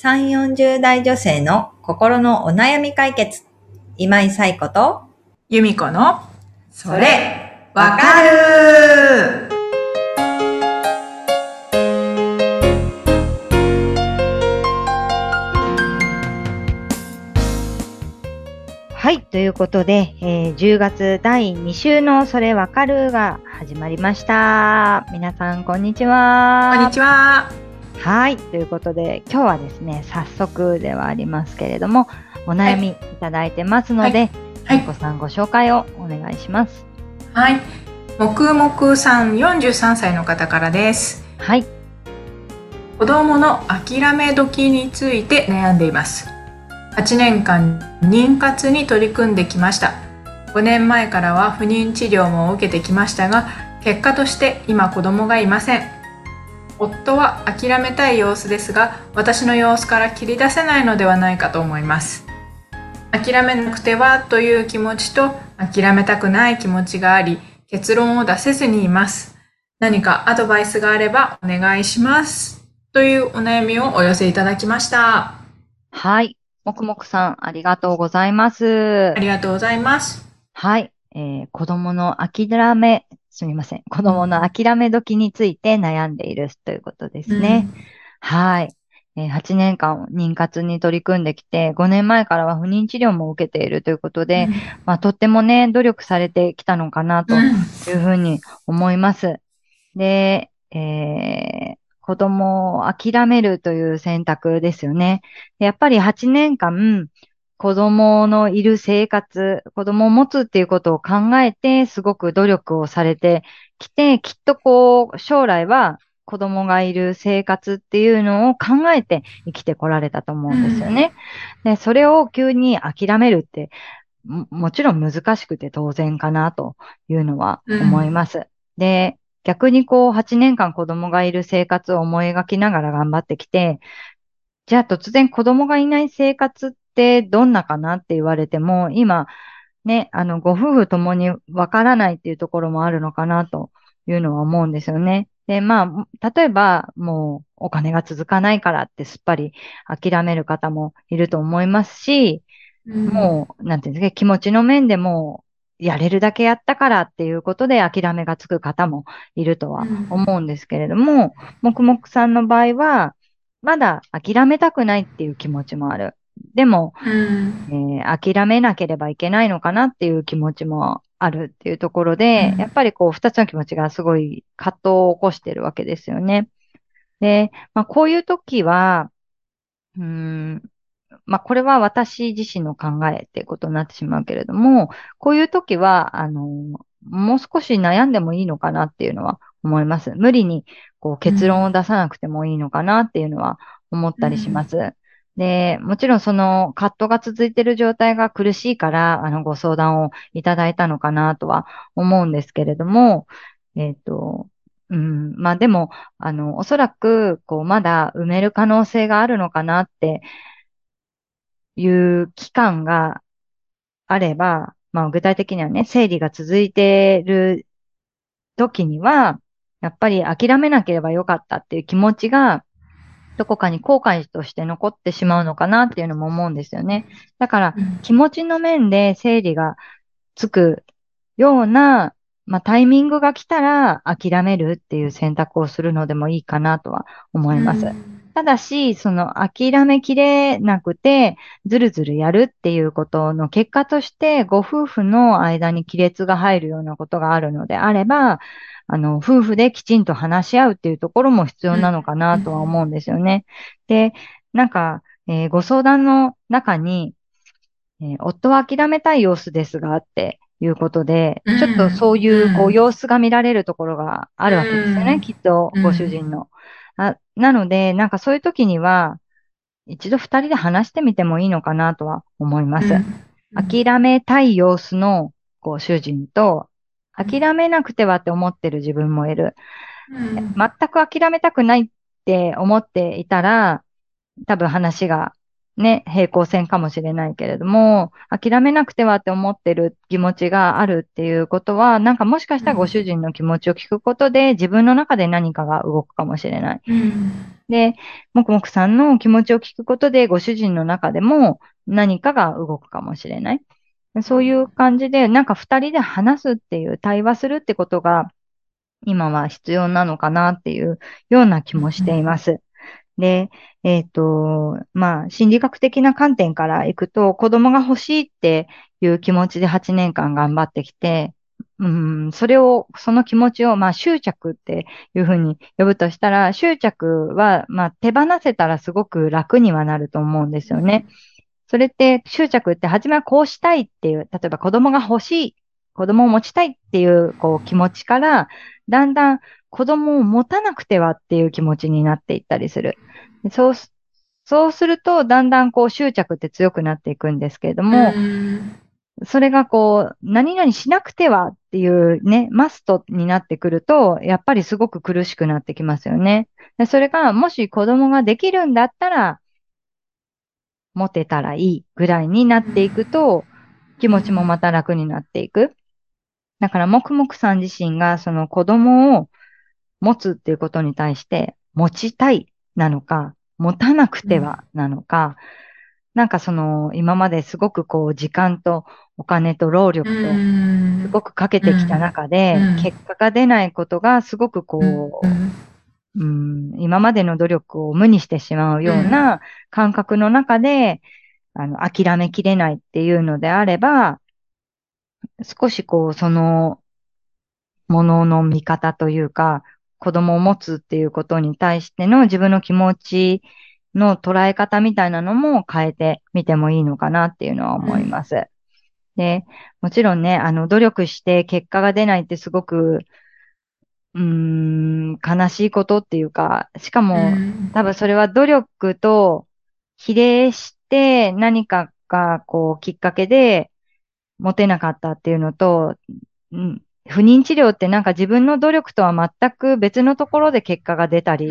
3、40代女性の心のお悩み解決。今井彩子と、由美子の、それ、わかるはい。ということで、えー10月第2週のそれわかるが始まりました。皆さん、こんにちは。こんにちは。はい。ということで、今日はですね、早速ではありますけれども、お悩みいただいてますので、はいまこさんご紹介をお願いします。はい。もくもくさん43歳の方からです。はい。子供の諦め時について悩んでいます。8年間妊活に取り組んできました。5年前からは不妊治療も受けてきましたが、結果として今子供がいません。夫は諦めたい様子ですが、私の様子から切り出せないのではないかと思います。諦めなくてはという気持ちと諦めたくない気持ちがあり、結論を出せずにいます。何かアドバイスがあればお願いします。というお悩みをお寄せいただきました。はい。もくもくさん、ありがとうございますあ。りがとうございます。はい。えー子供の諦め、すみません。子供の諦め時について悩んでいるということですね。はい。えー8年間妊活に取り組んできて、5年前からは不妊治療も受けているということうん。で、まあ、とってもね、努力されてきたのかなとうんいうふうに思います。で、えー子供を諦めるという選択ですよね。でやっぱり8年間、子供のいる生活、子供を持つっていうことを考えて、すごく努力をされてきて、きっとこう、将来は子供がいる生活っていうのを考えて生きてこられたと思うんですよね。で、それを急に諦めるって、ももちろん難しくて当然かなというのは思います。で、逆にこう8年間子供がいる生活を思い描きながら頑張ってきて、じゃあ突然子供がいない生活ってどんなかなって言われても、今ね、あの、ご夫婦ともにわからないっていうところもあるのかなというのは思うんですよね。で、まあ、例えばもうお金が続かないからってすっぱり諦める方もいると思いますし、もう、なんていうんですか、気持ちの面でもう、やれるだけやったからっていうことで諦めがつく方もいるとは思うんですけれども、もくもくさんの場合は、まだ諦めたくないっていう気持ちもある。でも、うん。えー諦めなければいけないのかなっていう気持ちもあるっていうところで、うんやっぱりこう、二つの気持ちがすごい葛藤を起こしてるわけですよね。で、まあ、こういう時は、うーん、まあ、これは私自身の考えっていうことになってしまうけれども、こういう時は、あの、もう少し悩んでもいいのかなっていうのは思います。無理にこう結論を出さなくてもいいのかなっていうのは思ったりします。で、もちろんその葛藤が続いている状態が苦しいから、あの、ご相談をいただいたのかなとは思うんですけれども、えっと、うん、まあでも、あの、おそらく、こう、まだ埋める可能性があるのかなっていう期間があれば、まあ具体的にはね、生理が続いている時には、やっぱり諦めなければよかったっていう気持ちが、どこかに後悔として残ってしまうのかなっていうのも思うんですよね。だから、気持ちの面で整理がつくような、まあ、タイミングが来たら諦めるっていう選択をするのでもいいかなとは思います。ただし、その諦めきれなくて、ずるずるやるっていうことの結果として、ご夫婦の間に亀裂が入るようなことがあるのであれば、あの、夫婦できちんと話し合うっていうところも必要なのかなとは思うんですよね。で、なんか、えーご相談の中に、えー夫は諦めたい様子ですがっていうことで、うんちょっとそういう、こう、うん様子が見られるところがあるわけですよね、うんきっと、ご主人の。あなので、なんかそういう時には、一度二人で話してみてもいいのかなとは思います。諦めたい様子のご主人と、諦めなくてはって思ってる自分もいる。うん全く諦めたくないって思っていたら、多分話がね、平行線かもしれないけれども、諦めなくてはって思ってる気持ちがあるっていうことは、なんかもしかしたらご主人の気持ちを聞くことで、自分の中で何かが動くかもしれない。うん、で、もくもくさんの気持ちを聞くことで、ご主人の中でも何かが動くかもしれない。そういう感じで、なんか二人で話すっていう、対話するってことが、今は必要なのかなっていうような気もしています。で、えっ、ー、と、まあ、心理学的な観点からいくと、子供が欲しいっていう気持ちで8年間頑張ってきて、うん、それを、その気持ちを、まあ、執着っていうふうに呼ぶとしたら、執着は、まあ、手放せたらすごく楽にはなると思うんですよね。それって、執着って、初めはこうしたいっていう、例えば子供が欲しい、子供を持ちたいっていう、こう、気持ちから、だんだん子供を持たなくてはっていう気持ちになっていったりする。そう、そうすると、だんだんこう執着って強くなっていくんですけれども、それがこう、何々しなくてはっていうね、マストになってくると、やっぱりすごく苦しくなってきますよね。でそれが、もし子供ができるんだったら、持てたらいいぐらいになっていくと、気持ちもまた楽になっていく。だから、もくもくさん自身がその子供を持つっていうことに対して、持ちたいなのか、持たなくてはなのか、うん、なんかその、今まですごくこう、時間とお金と労力と、すごくかけてきた中で、結果が出ないことがすごくこう、うん、今までの努力を無にしてしまうような感覚の中で、あの、諦めきれないっていうのであれば、少しこう、その、ものの見方というか、子供を持つっていうことに対しての自分の気持ちの捉え方みたいなのも変えてみてもいいのかなっていうのは思います。うん、で、もちろんね、あの、努力して結果が出ないってすごく、うーん、悲しいことっていうか、しかも、うん、多分それは努力と比例して何かがこうきっかけで持てなかったっていうのと、うん、不妊治療ってなんか自分の努力とは全く別のところで結果が出たり、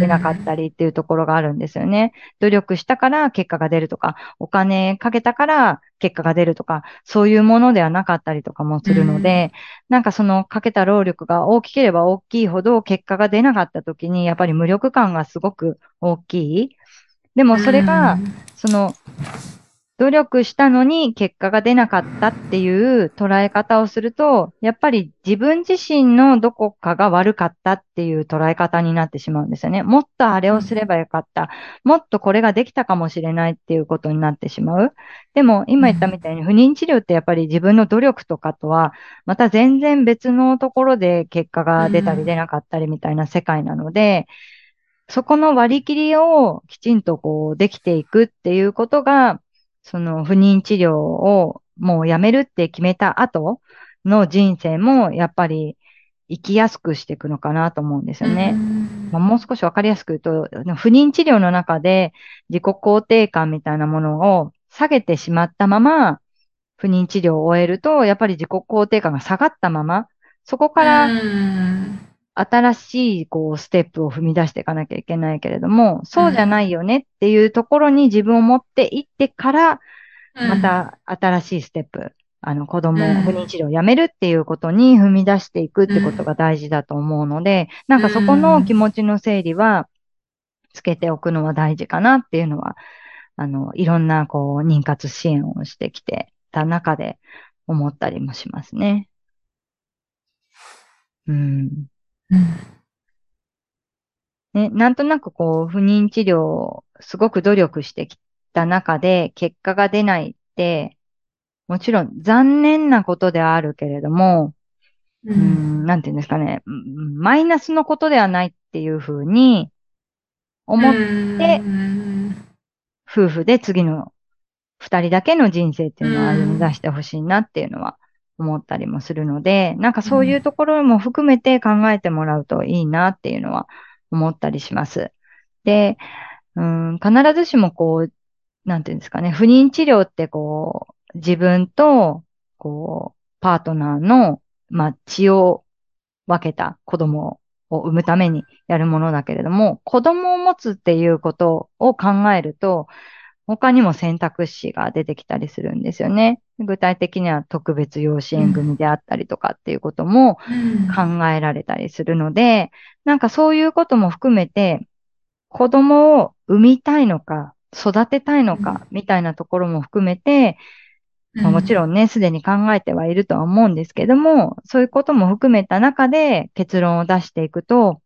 出なかったりっていうところがあるんですよね。努力したから結果が出るとか、お金かけたから結果が出るとか、そういうものではなかったりとかもするので、なんかそのかけた労力が大きければ大きいほど結果が出なかった時に、やっぱり無力感がすごく大きい。でもそれが、その、努力したのに結果が出なかったっていう捉え方をすると、やっぱり自分自身のどこかが悪かったっていう捉え方になってしまうんですよね。もっとあれをすればよかった。もっとこれができたかもしれないっていうことになってしまう。でも今言ったみたいに不妊治療ってやっぱり自分の努力とかとはまた全然別のところで結果が出たり出なかったりみたいな世界なので、そこの割り切りをきちんとこうできていくっていうことがその不妊治療をもうやめるって決めた後の人生もやっぱり生きやすくしていくのかなと思うんですよね。まあ、もう少しわかりやすく言うと、不妊治療の中で自己肯定感みたいなものを下げてしまったまま、不妊治療を終えると、やっぱり自己肯定感が下がったまま、そこから新しい、こう、ステップを踏み出していかなきゃいけないけれども、そうじゃないよねっていうところに自分を持っていってから、また新しいステップ、あの、子供、不妊治療をやめるっていうことに踏み出していくってことが大事だと思うので、なんかそこの気持ちの整理は、つけておくのは大事かなっていうのは、あの、いろんな、こう、妊活支援をしてきてた中で思ったりもしますね。うん。うん。ね、なんとなくこう、不妊治療、すごく努力してきた中で、結果が出ないって、もちろん残念なことではあるけれども、うん、んなんていうんですかね、マイナスのことではないっていうふうに思って、夫婦で次の二人だけの人生っていうのを歩み出してほしいなっていうのは思ったりもするので、なんかそういうところも含めて考えてもらうといいなっていうのは思ったりします。で、うん、必ずしもこう、なんていうんですかね、不妊治療ってこう、自分と、こう、パートナーの、まあ、血を分けた子供を産むためにやるものだけれども、子供を持つっていうことを考えると、他にも選択肢が出てきたりするんですよね。具体的には特別養子縁組であったりとかっていうことも考えられたりするので、なんかそういうことも含めて、子供を産みたいのか、育てたいのか、みたいなところも含めて、まあ、もちろんね、すでに考えてはいるとは思うんですけども、そういうことも含めた中で結論を出していくと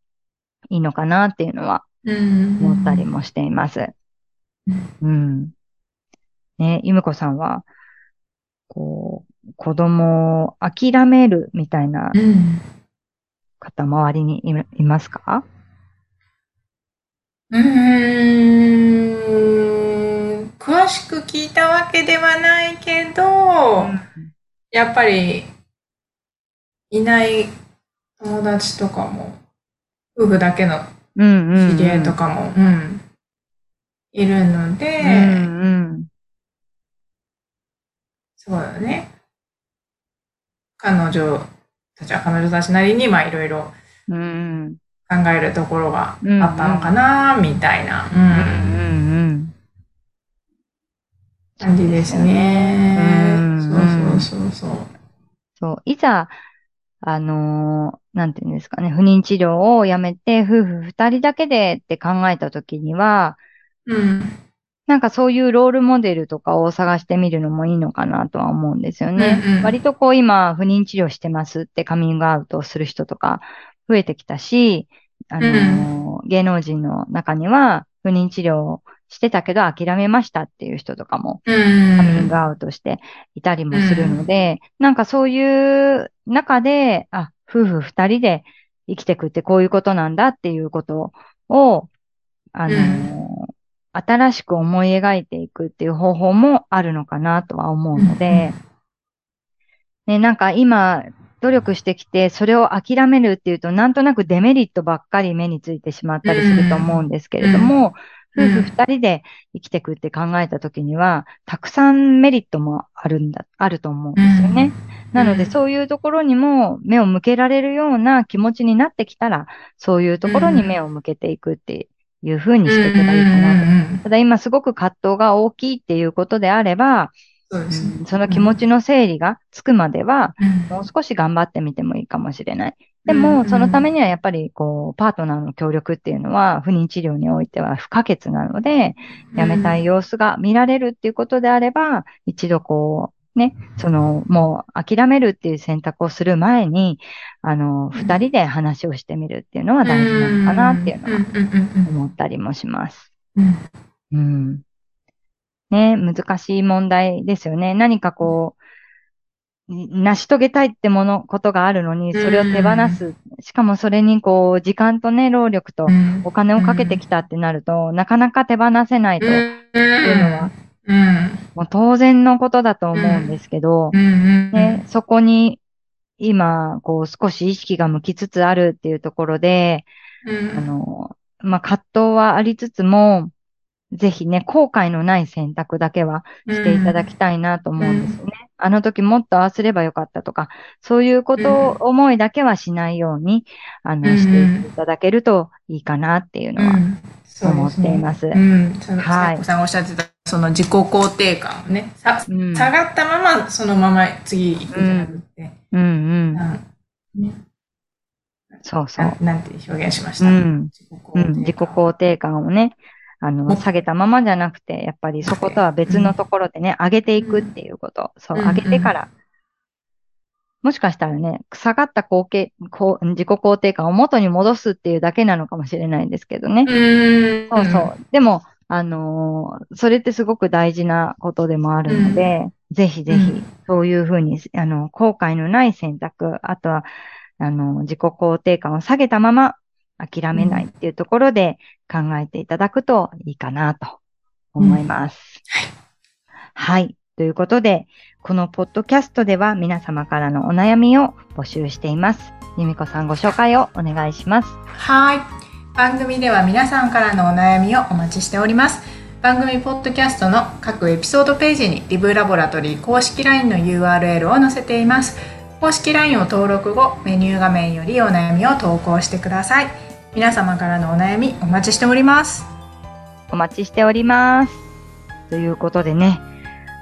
いいのかなっていうのは思ったりもしています。うん。ね、ゆむこさんは、こう、子供を諦めるみたいな方、周りにいますか？うーん。詳しく聞いたわけではないけど、うん、やっぱりいない友達とかも、夫婦だけの知り合いとかも、うん、いるので、うんうん、そうだね。彼女たちは彼女たちなりに、まあいろいろ考えるところがあったのかな、みたいな。感じですね。そうそうそうそう。そう、いざ、あのー、なん。ていうん。ですかね、不妊治療をやめて、夫婦二人だけでって考えたときには、うん。なんかそういうロールモデルとかを探してみるのもいいのかなとは思うんですよね。うんうん、割とこう今、不妊治療してますってカミングアウトをする人とか増えてきたし、あのーうん、芸能人の中には不妊治療してたけど諦めましたっていう人とかもカミングアウトしていたりもするので、なんかそういう中で、あ、夫婦二人で生きていくってこういうことなんだっていうことを、あのー、新しく思い描いていくっていう方法もあるのかなとは思うので、ね、なんか今、努力してきて、それを諦めるっていうと、なんとなくデメリットばっかり目についてしまったりすると思うんですけれども、夫婦二人で生きていくって考えたときには、たくさんメリットもあるんだ、あると思うんですよね。なので、そういうところにも目を向けられるような気持ちになってきたら、そういうところに目を向けていくっていうふうにしていけばいいかなと。ただ今すごく葛藤が大きいっていうことであれば、そうですね、その気持ちの整理がつくまでは、もう少し頑張ってみてもいいかもしれない。でも、そのためにはやっぱり、こう、パートナーの協力っていうのは、不妊治療においては不可欠なので、やめたい様子が見られるっていうことであれば、一度こう、ね、その、もう諦めるっていう選択をする前に、あの、二人で話をしてみるっていうのは大事なのかなっていうのは思ったりもします。うん。ね、難しい問題ですよね。何かこう、成し遂げたいってもの、ことがあるのに、それを手放す。しかもそれにこう、時間とね、労力とお金をかけてきたってなると、なかなか手放せないというのは、もう当然のことだと思うんですけど、ね、そこに今、こう、少し意識が向きつつあるっていうところで、あの、まあ、葛藤はありつつも、ぜひね、後悔のない選択だけはしていただきたいなと思うんですよね。うん、あの時もっとああすればよかったとか、そういうことを思いだけはしないように、あの、していただけるといいかなっていうのは思っています。うん、その、はい。さんおっしゃってた、その自己肯定感をね、さ、うん、下がったままそのまま次行くんじゃなくて。うん、うん、うん。ねそうそう。なんて表現しました、うん、自己肯定感をね、あの、下げたままじゃなくて、やっぱりそことは別のところでね、上げていくっていうこと。そう、上げてから、もしかしたらね、下がった後継自己肯定感を元に戻すっていうだけなのかもしれないんですけどね。そうそう。でも、あのー、それってすごく大事なことでもあるので、ぜひぜひ、そういうふうに、あの、後悔のない選択、あとは、あの、自己肯定感を下げたまま諦めないっていうところで考えていただくといいかなと思います。うん、はい。ということで、このポッドキャストでは皆様からのお悩みを募集しています。由美子さんご紹介をお願いします。はい。番組では皆さんからのお悩みをお待ちしております。番組ポッドキャストの各エピソードページにリブラボラトリー公式 LINE の URL を載せています。公式 LINE を登録後、メニュー画面よりお悩みを投稿してください。皆様からのお悩みお待ちしておりますお待ちしておりますということでね、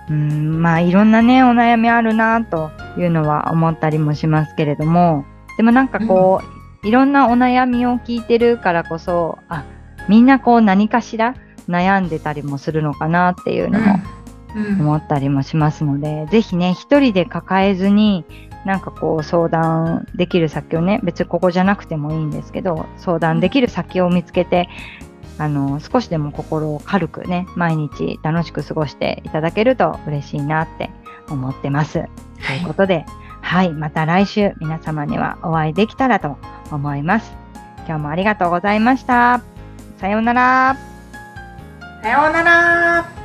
うん、まあいろんなね、お悩みあるなというのは思ったりもしますけれども、でもなんかこう、うん、いろんなお悩みを聞いてるからこそ、あ、みんなこう何かしら悩んでたりもするのかなっていうのも思ったりもしますので、うん、ぜひね、一人で抱えずに、なんかこう相談できる先をね、別にここじゃなくてもいいんですけど、相談できる先を見つけて、あの、少しでも心を軽くね、毎日楽しく過ごしていただけると嬉しいなって思ってます。はい、ということで、はい、また来週皆様にはお会いできたらと思います。今日もありがとうございました。さようなら。さようなら。